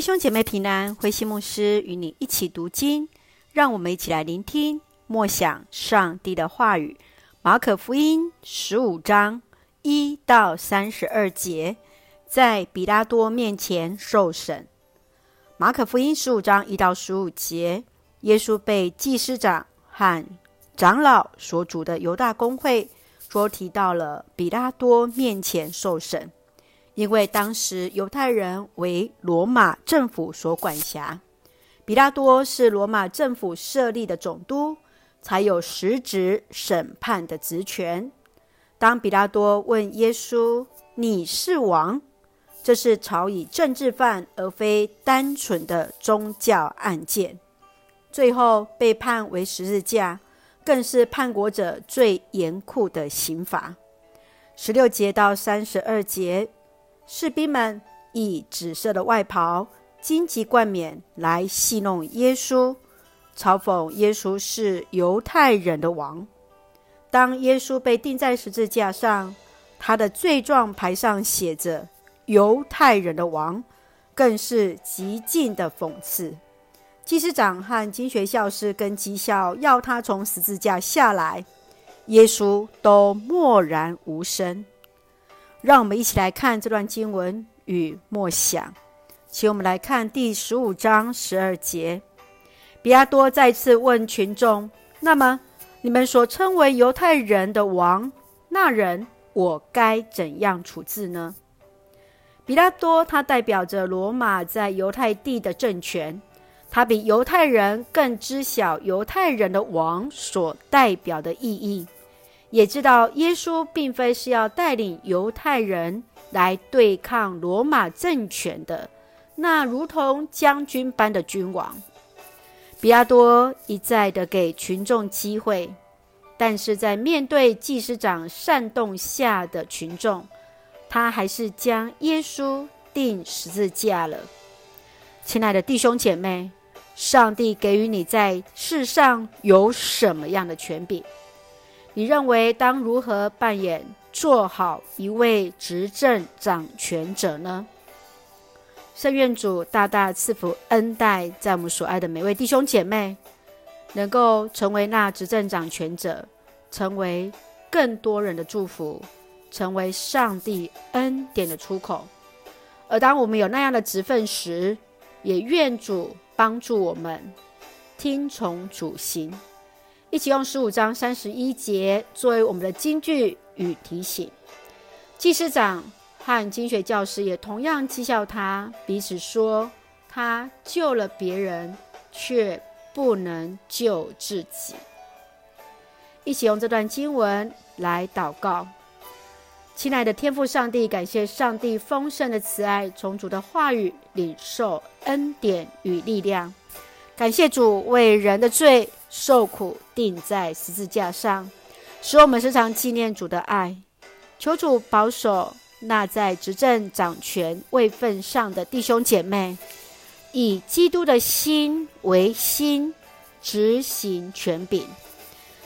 弟兄姐妹平安，慧馨牧师与你一起读经，让我们一起来聆听默想上帝的话语。马可福音十五章一到三十二节，在彼拉多面前受审。马可福音十五章一到十五节，耶稣被祭司长和长老所组的犹大公会说提到了彼拉多面前受审。因为当时犹太人为罗马政府所管辖，彼拉多是罗马政府设立的总督，才有实质审判的职权。当彼拉多问耶稣：“你是王？”这是朝以政治犯，而非单纯的宗教案件。最后被判为十字架，更是叛国者最严酷的刑罚。十六节到三十二节。士兵们以紫色的外袍、荆棘冠冕来戏弄耶稣，嘲讽耶稣是犹太人的王。当耶稣被钉在十字架上，他的罪状牌上写着“犹太人的王”，更是极尽的讽刺。祭司长和经学教师跟讥笑要他从十字架下来，耶稣都默然无声。让我们一起来看这段经文与默想。请我们来看第十五章十二节。彼拉多再次问群众：“那么，你们所称为犹太人的王，那人我该怎样处置呢？”彼拉多他代表着罗马在犹太地的政权，他比犹太人更知晓犹太人的王所代表的意义。也知道耶稣并非是要带领犹太人来对抗罗马政权的那如同将军般的君王。比亚多一再的给群众机会，但是在面对祭司长煽动下的群众，他还是将耶稣钉十字架了。亲爱的弟兄姐妹，上帝给予你在世上有什么样的权柄？你认为当如何扮演做好一位执政掌权者呢？圣愿主大大赐福恩待在我们所爱的每位弟兄姐妹，能够成为那执政掌权者，成为更多人的祝福，成为上帝恩典的出口。而当我们有那样的职分时，也愿主帮助我们听从主行。一起用十五章三十一节作为我们的金句与提醒。祭司长和经学教师也同样讥笑他，彼此说：“他救了别人，却不能救自己。”一起用这段经文来祷告。亲爱的天父上帝，感谢上帝丰盛的慈爱，从主的话语领受恩典与力量。感谢主为人的罪受苦，钉在十字架上，使我们时常纪念主的爱。求主保守那在执政掌权位份上的弟兄姐妹，以基督的心为心，执行权柄。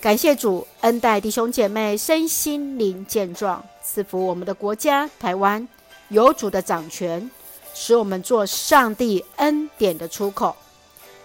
感谢主恩待弟兄姐妹身心灵健壮，赐福我们的国家台湾有主的掌权，使我们做上帝恩典的出口。